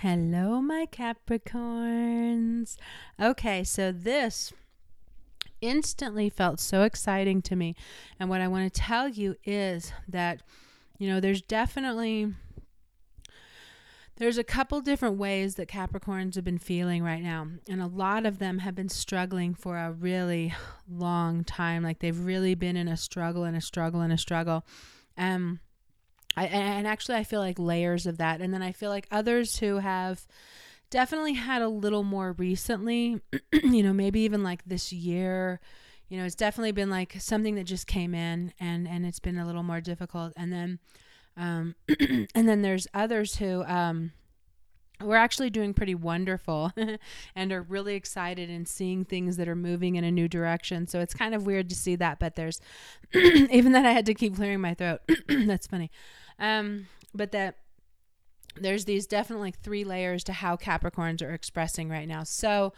Hello, my Capricorns. Okay, so this instantly felt so exciting to me. And what I want to tell you is that, you know, there's definitely there's a couple different ways that Capricorns have been feeling right now, and a lot of them have been struggling for a really long time. Like they've really been in a struggle and a struggle and a struggle. Um, I, and actually, I feel like layers of that. And then I feel like others who have definitely had a little more recently, you know, maybe even like this year, you know, it's definitely been like something that just came in and, and it's been a little more difficult. And then, um, and then there's others who, um, we're actually doing pretty wonderful and are really excited and seeing things that are moving in a new direction. So it's kind of weird to see that, but there's even that I had to keep clearing my throat. That's funny. Um, but that there's these definitely three layers to how Capricorns are expressing right now. So,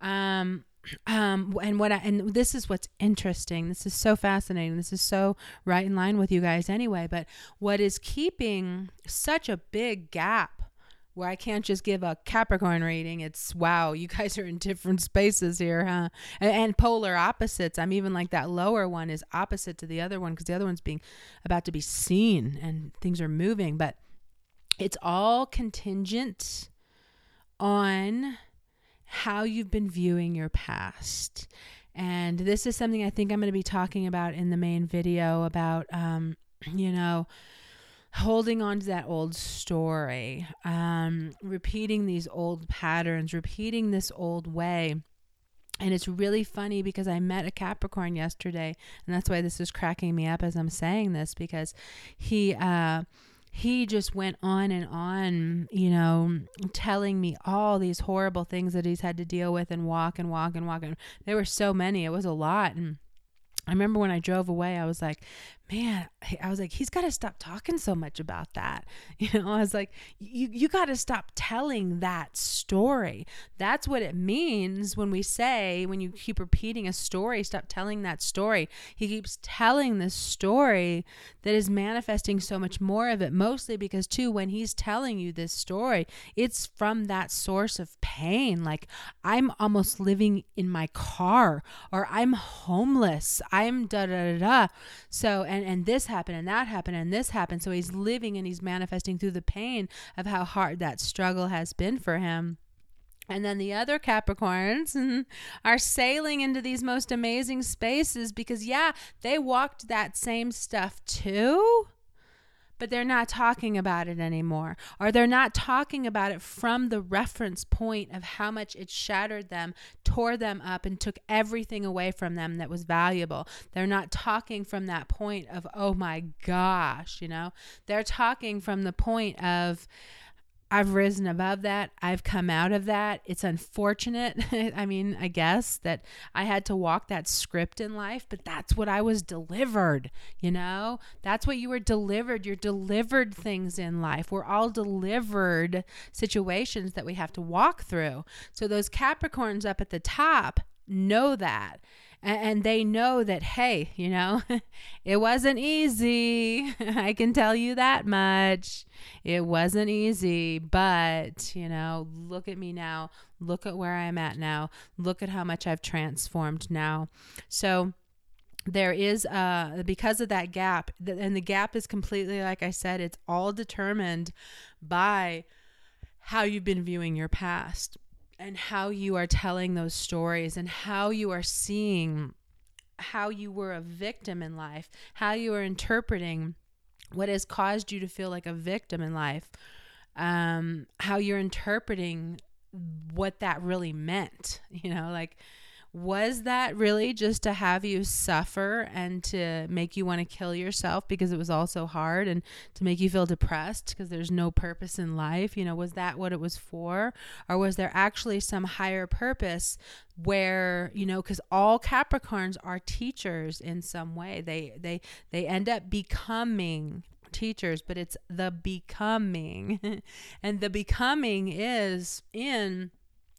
um, um, and what I, and this is what's interesting. This is so fascinating. This is so right in line with you guys anyway. But what is keeping such a big gap where I can't just give a Capricorn reading. It's wow, you guys are in different spaces here, huh? And, and, polar opposites. I'm even like that lower one is opposite to the other one because the other one's being about to be seen and things are moving. But it's all contingent on how you've been viewing your past. And this is something I think I'm going to be talking about in the main video about, um, you know, holding on to that old story, um, repeating these old patterns, repeating this old way. And it's really funny because I met a Capricorn yesterday, and that's why this is cracking me up as I'm saying this because he uh, he just went on and on, you know, telling me all these horrible things that he's had to deal with and walk and walk and walk. And there were so many; it was a lot. And I remember when I drove away, I was like, man, I was like, he's got to stop talking so much about that. You know, I was like, you, you got to stop telling that story. That's what it means when we say, when you keep repeating a story, stop telling that story. He keeps telling this story that is manifesting so much more of it, mostly because, too, when he's telling you this story, it's from that source of pain. Like, I'm almost living in my car, or I'm homeless, I'm da da da da. So, and and this happened and that happened and this happened. So he's living and he's manifesting through the pain of how hard that struggle has been for him. And then the other Capricorns are sailing into these most amazing spaces because, yeah, they walked that same stuff too but they're not talking about it anymore. Or they're not talking about it from the reference point of how much it shattered them, tore them up, and took everything away from them that was valuable. They're not talking from that point of, oh my gosh, you know? They're talking from the point of, I've risen above that. I've come out of that. It's unfortunate. I mean, I guess that I had to walk that script in life, but that's what I was delivered, you know? That's what you were delivered. You're delivered things in life. We're all delivered situations that we have to walk through. So those Capricorns up at the top know that and they know that hey you know it wasn't easy. I can tell you that much. It wasn't easy but you know look at me now. Look at where i'm at now. Look at how much i've transformed now. So there is uh because of that gap and the gap is completely like i said it's all determined by how you've been viewing your past and how you are telling those stories and how you are seeing how you were a victim in life, how you are interpreting what has caused you to feel like a victim in life, um, how you're interpreting what that really meant, you know, like was that really just to have you suffer and to make you want to kill yourself because it was all so hard and to make you feel depressed because there's no purpose in life? You know, was that what it was for? Or was there actually some higher purpose where, you know, cuz all Capricorns are teachers in some way. They they they end up becoming teachers, but it's the becoming. and the becoming is in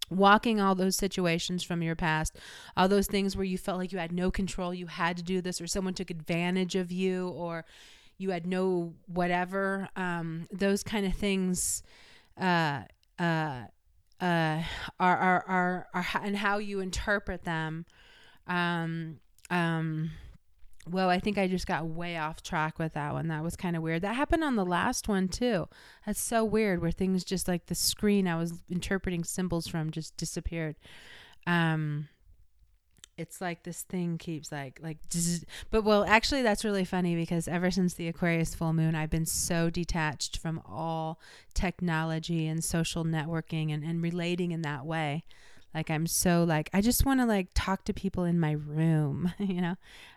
walking all those situations from your past, all those things where you felt like you had no control, you had to do this, or someone took advantage of you, or you had no whatever, um, those kind of things. Uh, uh, uh, are, are, are, are, and how you interpret them. Um, um, well, I think I just got way off track with that one. That was kind of weird. That happened on the last one too. That's so weird where things just like the screen I was interpreting symbols from just disappeared. Um it's like this thing keeps like like zzz. but well actually that's really funny because ever since the Aquarius full moon I've been so detached from all technology and social networking and, and relating in that way. Like I'm so like I just want to like talk to people in my room, you know.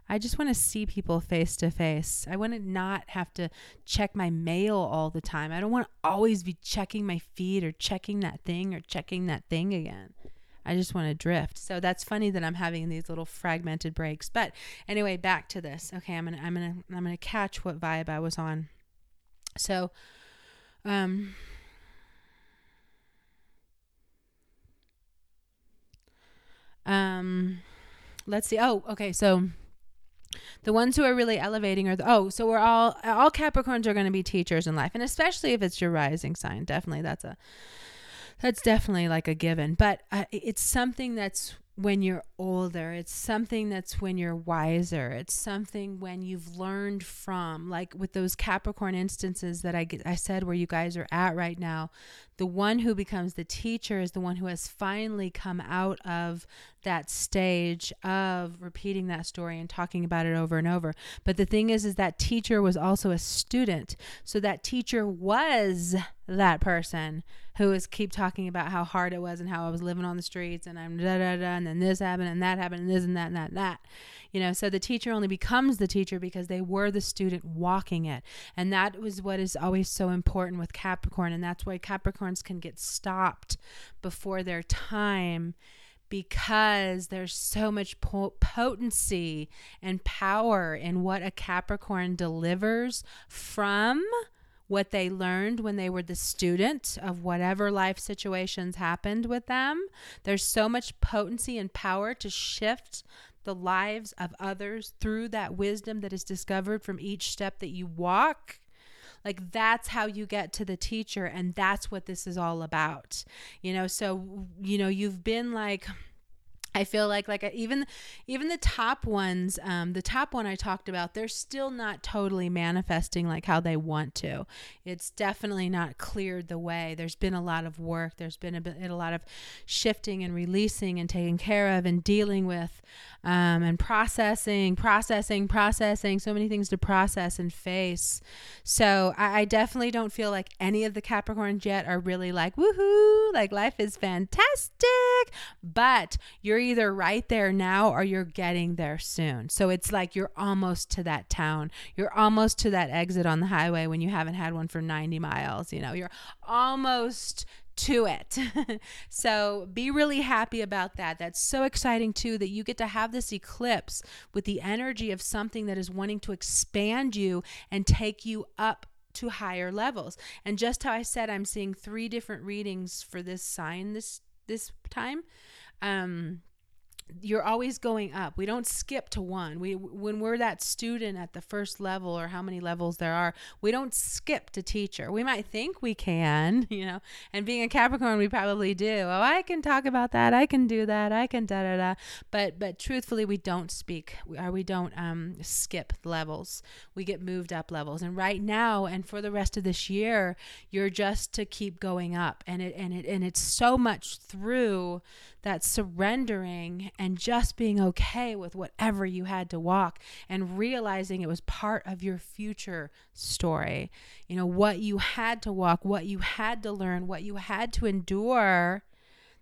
I just want to see people face to face. I want to not have to check my mail all the time. I don't want to always be checking my feed or checking that thing or checking that thing again. I just want to drift. So that's funny that I'm having these little fragmented breaks. But anyway, back to this. Okay, I'm gonna I'm gonna I'm gonna catch what vibe I was on. So, um. Um, let's see. Oh, okay. So the ones who are really elevating are the oh, so we're all all Capricorns are going to be teachers in life, and especially if it's your rising sign. Definitely, that's a that's definitely like a given. But uh, it's something that's when you're older. It's something that's when you're wiser. It's something when you've learned from, like with those Capricorn instances that I, I said where you guys are at right now. The one who becomes the teacher is the one who has finally come out of that stage of repeating that story and talking about it over and over. But the thing is, is that teacher was also a student. So that teacher was that person who was keep talking about how hard it was and how I was living on the streets and I'm da da da and then this happened and that happened and this and that and that and that. You know, so the teacher only becomes the teacher because they were the student walking it. And that was what is always so important with Capricorn. And that's why Capricorns can get stopped before their time because there's so much po- potency and power in what a Capricorn delivers from what they learned when they were the student of whatever life situations happened with them. There's so much potency and power to shift the lives of others through that wisdom that is discovered from each step that you walk. Like that's how you get to the teacher, and that's what this is all about. You know, so, you know, you've been like, I feel like like even even the top ones, um, the top one I talked about, they're still not totally manifesting like how they want to. It's definitely not cleared the way. There's been a lot of work. There's been a, bit, a lot of shifting and releasing and taking care of and dealing with um, and processing, processing, processing. So many things to process and face. So I, I definitely don't feel like any of the Capricorns yet are really like woohoo, like life is fantastic. But you're either right there now or you're getting there soon. So it's like you're almost to that town. You're almost to that exit on the highway when you haven't had one for 90 miles. You know, you're almost to it. so be really happy about that. That's so exciting too that you get to have this eclipse with the energy of something that is wanting to expand you and take you up to higher levels. And just how I said I'm seeing three different readings for this sign this this time. Um you're always going up. We don't skip to one. We when we're that student at the first level or how many levels there are, we don't skip to teacher. We might think we can, you know. And being a Capricorn, we probably do. Oh, I can talk about that. I can do that. I can da da da. But but truthfully, we don't speak or we don't um skip levels. We get moved up levels. And right now and for the rest of this year, you're just to keep going up. And it and it and it's so much through that surrendering and just being okay with whatever you had to walk and realizing it was part of your future story. You know, what you had to walk, what you had to learn, what you had to endure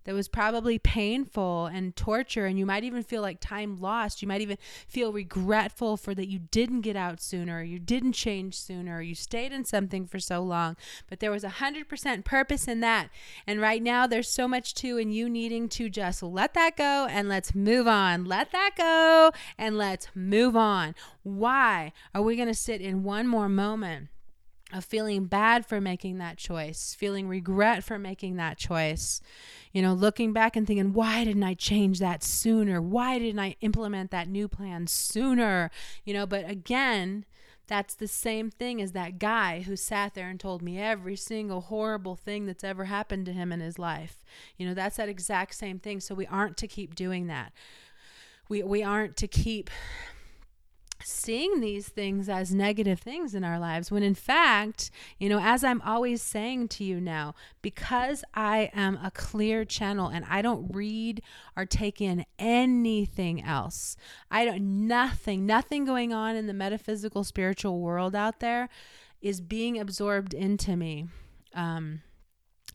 that was probably painful and torture and you might even feel like time lost. You might even feel regretful for that you didn't get out sooner you didn't change sooner you stayed in something for so long. But there was a hundred percent purpose in that. And right now there's so much too in you needing to just let that go and let's move on. Let that go and let's move on. Why are we going to sit in one more moment of feeling bad for making that choice, feeling regret for making that choice, you know, looking back and thinking, why didn't I change that sooner? Why didn't I implement that new plan sooner? You know, but again, that's the same thing as that guy who sat there and told me every single horrible thing that's ever happened to him in his life. You know, that's that exact same thing. So we aren't to keep doing that. We we aren't to keep seeing these things as negative things in our lives when in fact, you know, as I'm always saying to you now, because I am a clear channel and I don't read or take in anything else. I don't nothing, nothing going on in the metaphysical spiritual world out there is being absorbed into me. Um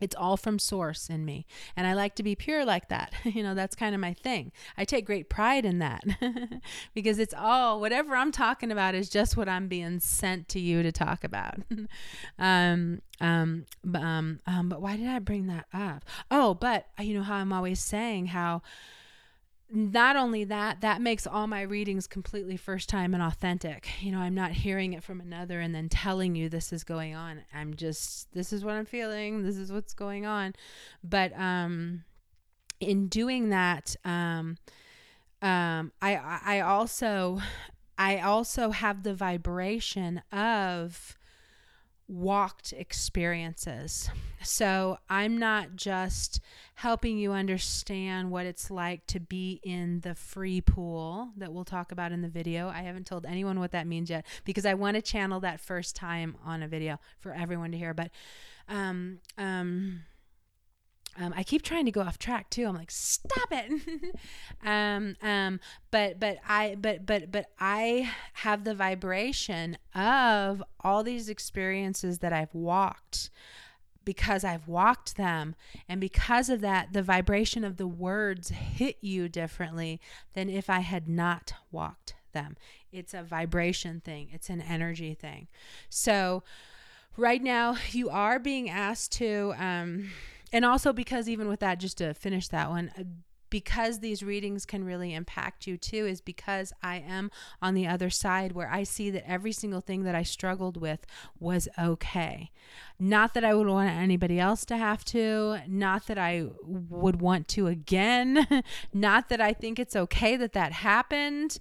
it's all from source in me. And I like to be pure like that. you know, that's kind of my thing. I take great pride in that because it's all, whatever I'm talking about is just what I'm being sent to you to talk about. um, um, um, um, but why did I bring that up? Oh, but you know how I'm always saying how not only that, that makes all my readings completely first time and authentic. You know, I'm not hearing it from another and then telling you this is going on. I'm just, this is what I'm feeling. This is what's going on. But um, in doing that, um, um, I, I also, I also have the vibration of walked experiences. So I'm not just helping you understand what it's like to be in the free pool that we'll talk about in the video. I haven't told anyone what that means yet because I want to channel that first time on a video for everyone to hear. But um, um, um, I keep trying to go off track too. I'm like, stop it. um, um, but but I but but but I have the vibration of all these experiences that I've walked because I've walked them, and because of that, the vibration of the words hit you differently than if I had not walked them. It's a vibration thing. It's an energy thing. So right now, you are being asked to. Um, and also because even with that just to finish that one uh, because these readings can really impact you too is because I am on the other side where I see that every single thing that I struggled with was okay. Not that I would want anybody else to have to, not that I would want to again, not that I think it's okay that that happened,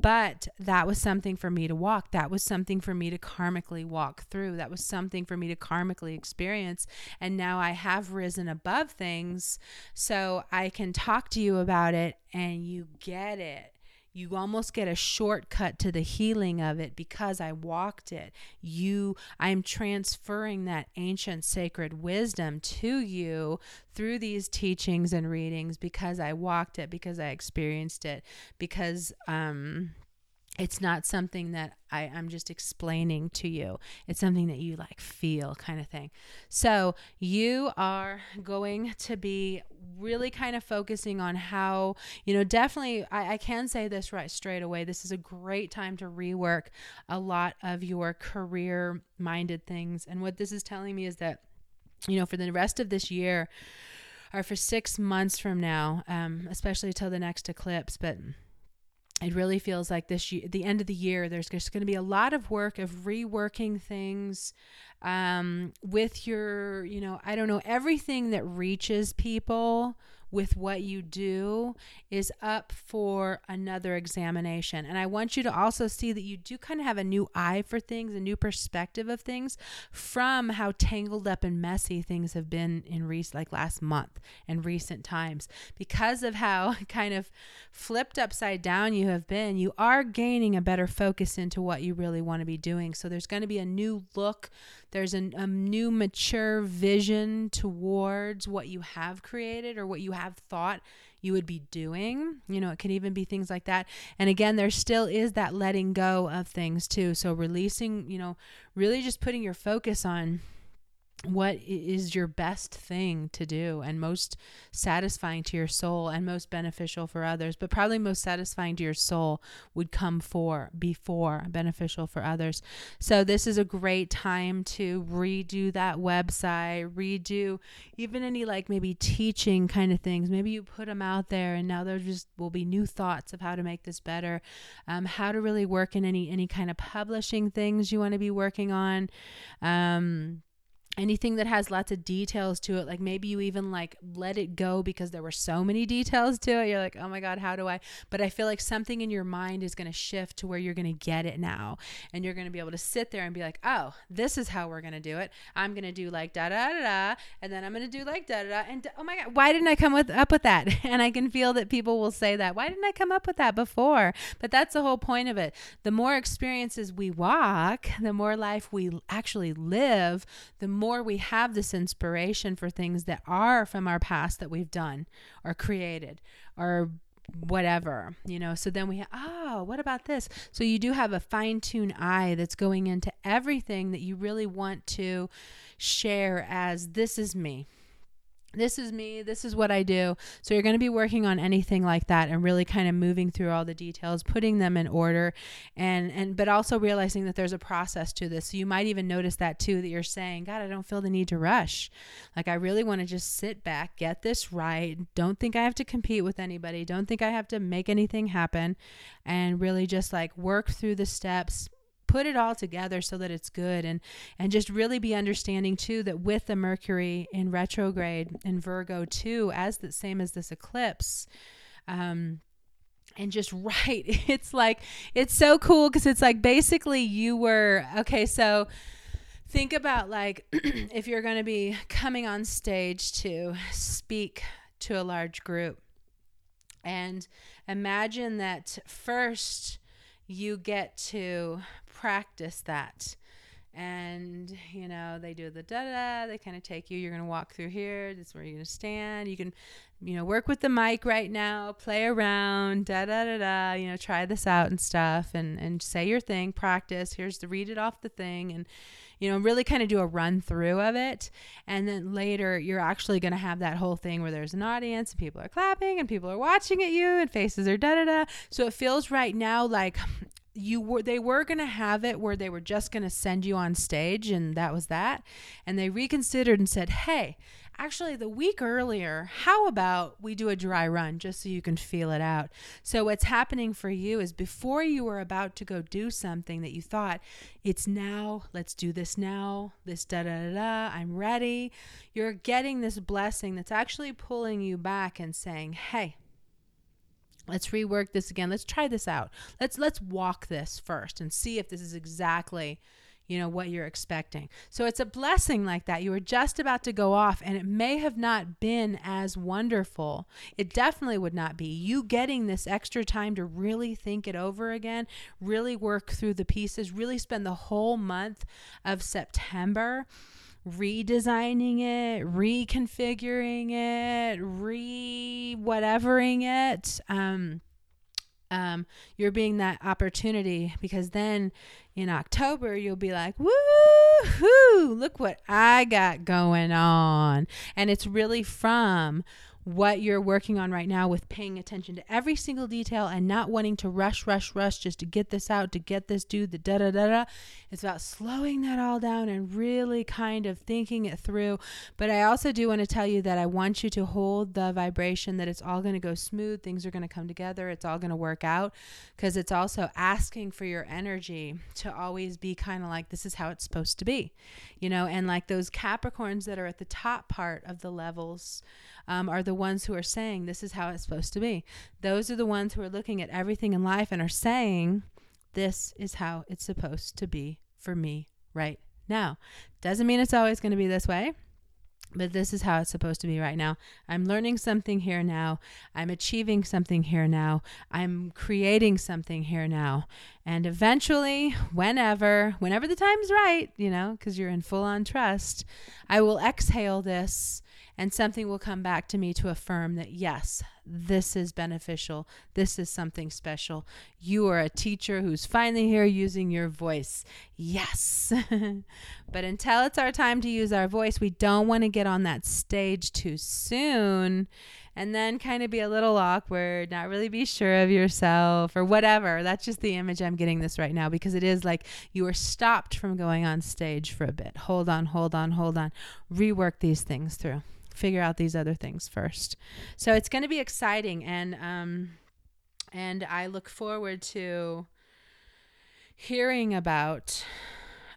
but that was something for me to walk. That was something for me to karmically walk through. That was something for me to karmically experience. And now I have risen above things so I can talk to you about it and you get it you almost get a shortcut to the healing of it because I walked it. You I'm transferring that ancient sacred wisdom to you through these teachings and readings because I walked it, because I experienced it, because um it's not something that I, I'm just explaining to you. It's something that you like feel, kind of thing. So, you are going to be really kind of focusing on how, you know, definitely, I, I can say this right straight away. This is a great time to rework a lot of your career minded things. And what this is telling me is that, you know, for the rest of this year, or for six months from now, um, especially till the next eclipse, but it really feels like this the end of the year there's just going to be a lot of work of reworking things um, with your you know i don't know everything that reaches people with what you do is up for another examination. And I want you to also see that you do kind of have a new eye for things, a new perspective of things from how tangled up and messy things have been in recent, like last month and recent times. Because of how kind of flipped upside down you have been, you are gaining a better focus into what you really want to be doing. So there's going to be a new look there's an, a new mature vision towards what you have created or what you have thought you would be doing. You know, it can even be things like that. And again, there still is that letting go of things too. So releasing, you know, really just putting your focus on what is your best thing to do and most satisfying to your soul and most beneficial for others? But probably most satisfying to your soul would come for before beneficial for others. So this is a great time to redo that website redo even any like maybe teaching kind of things. Maybe you put them out there and now there just will be new thoughts of how to make this better um, how to really work in any any kind of publishing things you want to be working on. Um, anything that has lots of details to it like maybe you even like let it go because there were so many details to it. You're like oh my god how do i? But i feel like something in your mind is going to shift to where you're going to get it now. And you're going to be able to sit there and be like oh this is how we're going to do it. I'm going to do like da da da da and then i'm going to do like da da da and oh my god why didn't i come with up with that? And i can feel that people will say that. Why didn't i come up with that before? But that's the whole point of it. The more experiences we walk the more life we actually live the more we have this inspiration for things that are from our past that we've done or created or whatever, you know. So then we oh, what about this? So you do have a fine tuned eye that's going into everything that you really want to share as this is me this is me this is what i do. So you're going to be working on anything like that and really kind of moving through all the details putting them in order and and but also realizing that there's a process to this. So you might even notice that too that you're saying god i don't feel the need to rush. Like i really want to just sit back get this right don't think i have to compete with anybody don't think i have to make anything happen and really just like work through the steps put it all together so that it's good and and just really be understanding too that with the mercury in retrograde in virgo too as the same as this eclipse um and just right it's like it's so cool because it's like basically you were okay so think about like if you're going to be coming on stage to speak to a large group and imagine that first you get to practice that. And, you know, they do the da da, they kind of take you, you're going to walk through here, this is where you're going to stand. You can, you know, work with the mic right now, play around, da da da da, you know, try this out and stuff and, and say your thing, practice. Here's the read it off the thing. And, you know, really kind of do a run through of it. And then later, you're actually going to have that whole thing where there's an audience and people are clapping and people are watching at you and faces are da da da. So it feels right now like you were they were going to have it where they were just going to send you on stage and that was that. And they reconsidered and said hey actually the week earlier how about we do a dry run just so you can feel it out? So what's happening for you is before you were about to go do something that you thought it's now let's do this now this da da da da i'm ready you're getting this blessing that's actually pulling you back and saying hey let's rework this again. Let's try this out. Let's let's walk this first and see if this is exactly you know what you're expecting. So it's a blessing like that. You were just about to go off and it may have not been as wonderful. It definitely would not be. You getting this extra time to really think it over again really work through the pieces really spend the whole month of september redesigning it, reconfiguring it, re whatevering it. Um, um, you're being that opportunity because then in October you'll be like, woo look what I got going on. And it's really from what you're working on right now with paying attention to every single detail and not wanting to rush, rush, rush just to get this out, to get this, do the da da da da. It's about slowing that all down and really kind of thinking it through. But I also do want to tell you that I want you to hold the vibration that it's all going to go smooth, things are going to come together, it's all going to work out because it's also asking for your energy to always be kind of like this is how it's supposed to be, you know, and like those Capricorns that are at the top part of the levels um, are the ones who are saying this is how it's supposed to be. Those are the ones who are looking at everything in life and are saying this is how it's supposed to be for me right now. Doesn't mean it's always going to be this way. But this is how it's supposed to be right now. I'm learning something here now. I'm achieving something here now. I'm creating something here now. And eventually, whenever, whenever the time's right, you know, because you're in full on trust, I will exhale this and something will come back to me to affirm that yes, this is beneficial. This is something special. You are a teacher who's finally here using your voice. Yes. but until it's our time to use our voice, we don't want to get on that stage too soon and then kind of be a little awkward, not really be sure of yourself or whatever. That's just the image I'm getting this right now because it is like you are stopped from going on stage for a bit. Hold on, hold on, hold on. Rework these things through figure out these other things first. So it's going to be exciting, and um, and I look forward to hearing about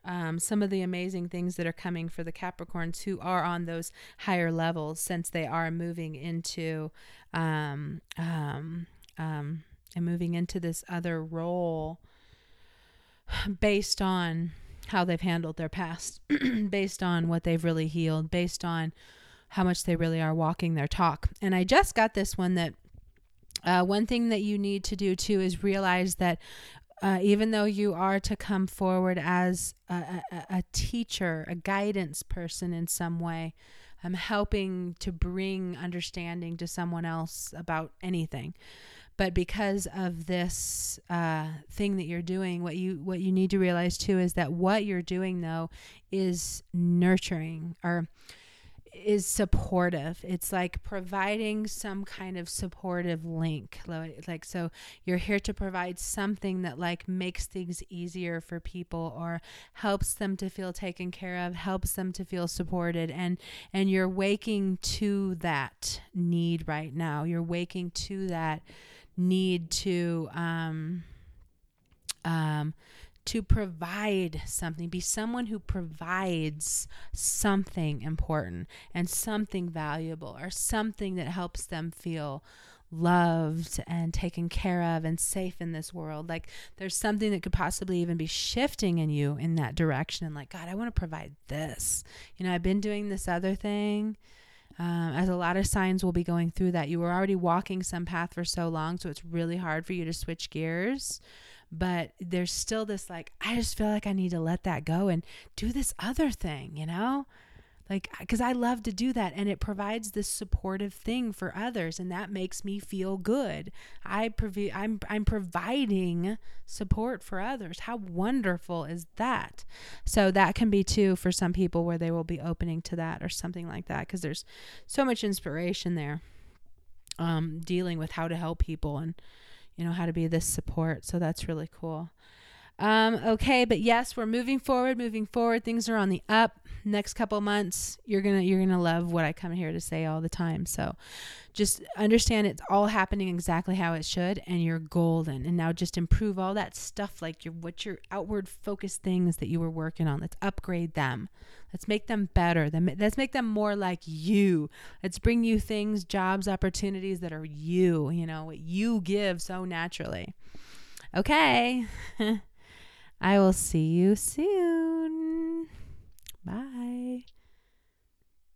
um, some of the amazing things that are coming for the Capricorns who are on those higher levels since they are moving into um, um, um, and moving into this other role based on how they've handled their past, based on what they've really healed, based on how much they really are walking their talk. And I just got this one that uh, one thing that you need to do too is realize that uh, even though you are to come forward as a, a, a teacher, a guidance person in some way, I'm helping to bring understanding to someone else about anything. But because of this uh, thing that you're doing, what you what you need to realize too is that what you're doing though is nurturing or is supportive. It's like providing some kind of supportive link. Like so you're here to provide something that like makes things easier for people or helps them to feel taken care of, helps them to feel supported and and you're waking to that need right now. You're waking to that need to um um to provide something, be someone who provides something important and something valuable or something that helps them feel loved and taken care of and safe in this world. Like there's something that could possibly even be shifting in you in that direction. And like, God, I want to provide this. You know, I've been doing this other thing. Um, as a lot of signs will be going through that. You were already walking some path for so long, so it's really hard for you to switch gears but there's still this like i just feel like i need to let that go and do this other thing you know? Like because i love to do that and it provides this supportive thing for others and that makes me feel good. I provi- i'm i'm providing support for others. How wonderful is that? So that can be too for some people where they will be opening to that or something like that because there's so much inspiration there um dealing with how to help people and you know, how to be this support. So that's really cool. Um, okay, but yes, we're moving forward, moving forward. Things are on the up. Next couple months, you're gonna you're gonna love what I come here to say all the time. So just understand it's all happening exactly how it should, and you're golden. And now just improve all that stuff, like your what your outward focused things that you were working on. Let's upgrade them. Let's make them better. Let's make them more like you. Let's bring you things, jobs, opportunities that are you. You know what you give so naturally. Okay. I will see you soon. Bye.